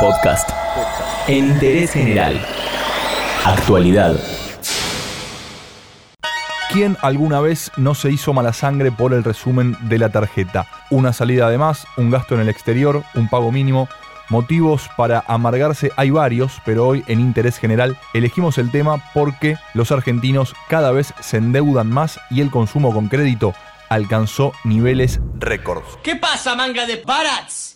Podcast. En interés general. Actualidad. ¿Quién alguna vez no se hizo mala sangre por el resumen de la tarjeta? Una salida de más, un gasto en el exterior, un pago mínimo. Motivos para amargarse hay varios, pero hoy en Interés General elegimos el tema porque los argentinos cada vez se endeudan más y el consumo con crédito alcanzó niveles récords. ¿Qué pasa, manga de parats?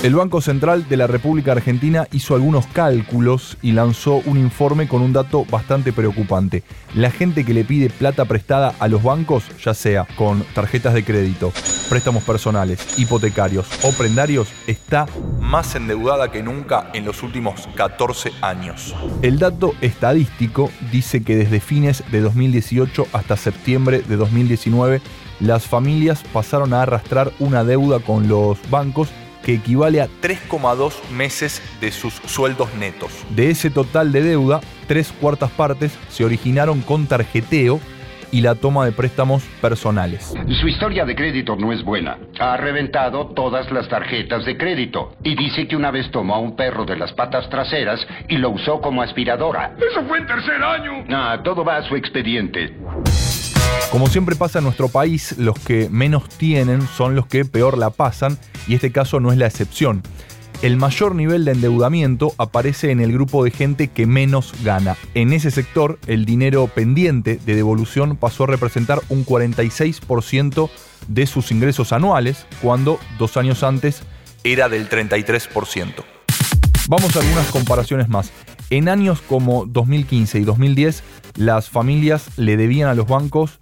El Banco Central de la República Argentina hizo algunos cálculos y lanzó un informe con un dato bastante preocupante. La gente que le pide plata prestada a los bancos, ya sea con tarjetas de crédito, préstamos personales, hipotecarios o prendarios, está más endeudada que nunca en los últimos 14 años. El dato estadístico dice que desde fines de 2018 hasta septiembre de 2019, las familias pasaron a arrastrar una deuda con los bancos que equivale a 3,2 meses de sus sueldos netos. De ese total de deuda, tres cuartas partes se originaron con tarjeteo y la toma de préstamos personales. Su historia de crédito no es buena. Ha reventado todas las tarjetas de crédito y dice que una vez tomó a un perro de las patas traseras y lo usó como aspiradora. Eso fue en tercer año. Ah, todo va a su expediente. Como siempre pasa en nuestro país, los que menos tienen son los que peor la pasan y este caso no es la excepción. El mayor nivel de endeudamiento aparece en el grupo de gente que menos gana. En ese sector, el dinero pendiente de devolución pasó a representar un 46% de sus ingresos anuales, cuando dos años antes era del 33%. Vamos a algunas comparaciones más. En años como 2015 y 2010, las familias le debían a los bancos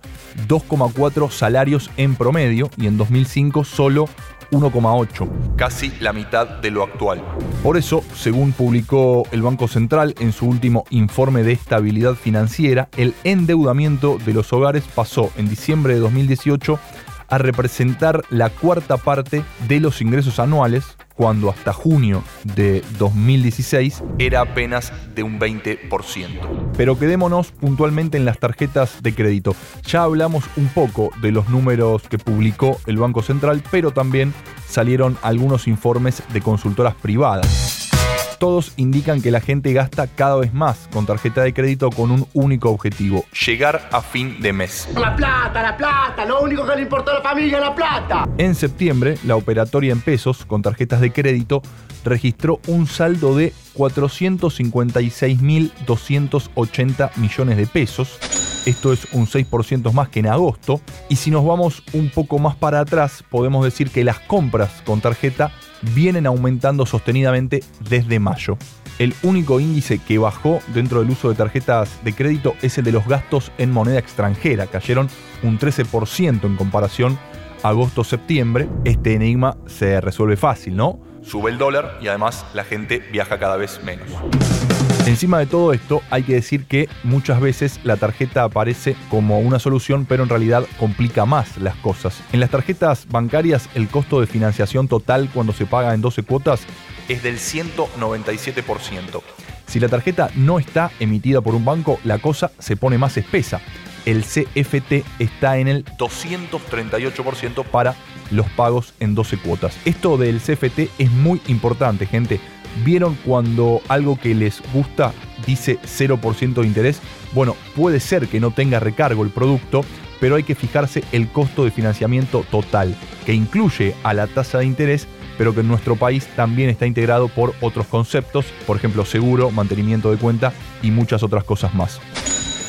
2,4 salarios en promedio y en 2005 solo 1,8, casi la mitad de lo actual. Por eso, según publicó el Banco Central en su último informe de estabilidad financiera, el endeudamiento de los hogares pasó en diciembre de 2018 a representar la cuarta parte de los ingresos anuales, cuando hasta junio de 2016 era apenas de un 20%. Pero quedémonos puntualmente en las tarjetas de crédito. Ya hablamos un poco de los números que publicó el Banco Central, pero también salieron algunos informes de consultoras privadas todos indican que la gente gasta cada vez más con tarjeta de crédito con un único objetivo, llegar a fin de mes. La plata, la plata, lo único que le importa a la familia es la plata. En septiembre, la operatoria en pesos con tarjetas de crédito registró un saldo de 456.280 millones de pesos. Esto es un 6% más que en agosto. Y si nos vamos un poco más para atrás, podemos decir que las compras con tarjeta vienen aumentando sostenidamente desde mayo. El único índice que bajó dentro del uso de tarjetas de crédito es el de los gastos en moneda extranjera. Cayeron un 13% en comparación agosto-septiembre. Este enigma se resuelve fácil, ¿no? Sube el dólar y además la gente viaja cada vez menos. Encima de todo esto, hay que decir que muchas veces la tarjeta aparece como una solución, pero en realidad complica más las cosas. En las tarjetas bancarias, el costo de financiación total cuando se paga en 12 cuotas es del 197%. Si la tarjeta no está emitida por un banco, la cosa se pone más espesa. El CFT está en el 238% para los pagos en 12 cuotas. Esto del CFT es muy importante, gente ¿Vieron cuando algo que les gusta dice 0% de interés? Bueno, puede ser que no tenga recargo el producto, pero hay que fijarse el costo de financiamiento total, que incluye a la tasa de interés, pero que en nuestro país también está integrado por otros conceptos, por ejemplo seguro, mantenimiento de cuenta y muchas otras cosas más.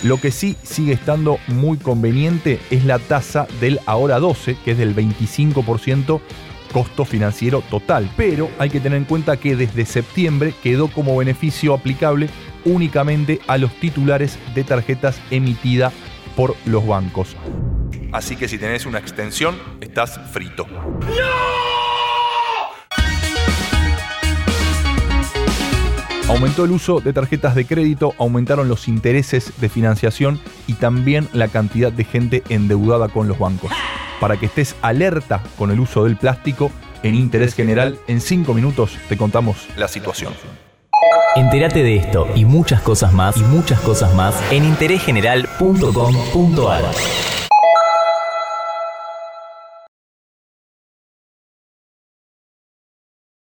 Lo que sí sigue estando muy conveniente es la tasa del ahora 12, que es del 25% costo financiero total. Pero hay que tener en cuenta que desde septiembre quedó como beneficio aplicable únicamente a los titulares de tarjetas emitidas por los bancos. Así que si tenés una extensión, estás frito. Aumentó el uso de tarjetas de crédito, aumentaron los intereses de financiación y también la cantidad de gente endeudada con los bancos para que estés alerta con el uso del plástico en interés general. En cinco minutos te contamos la situación. Entérate de esto y muchas cosas más y muchas cosas más en interésgeneral.com.ar.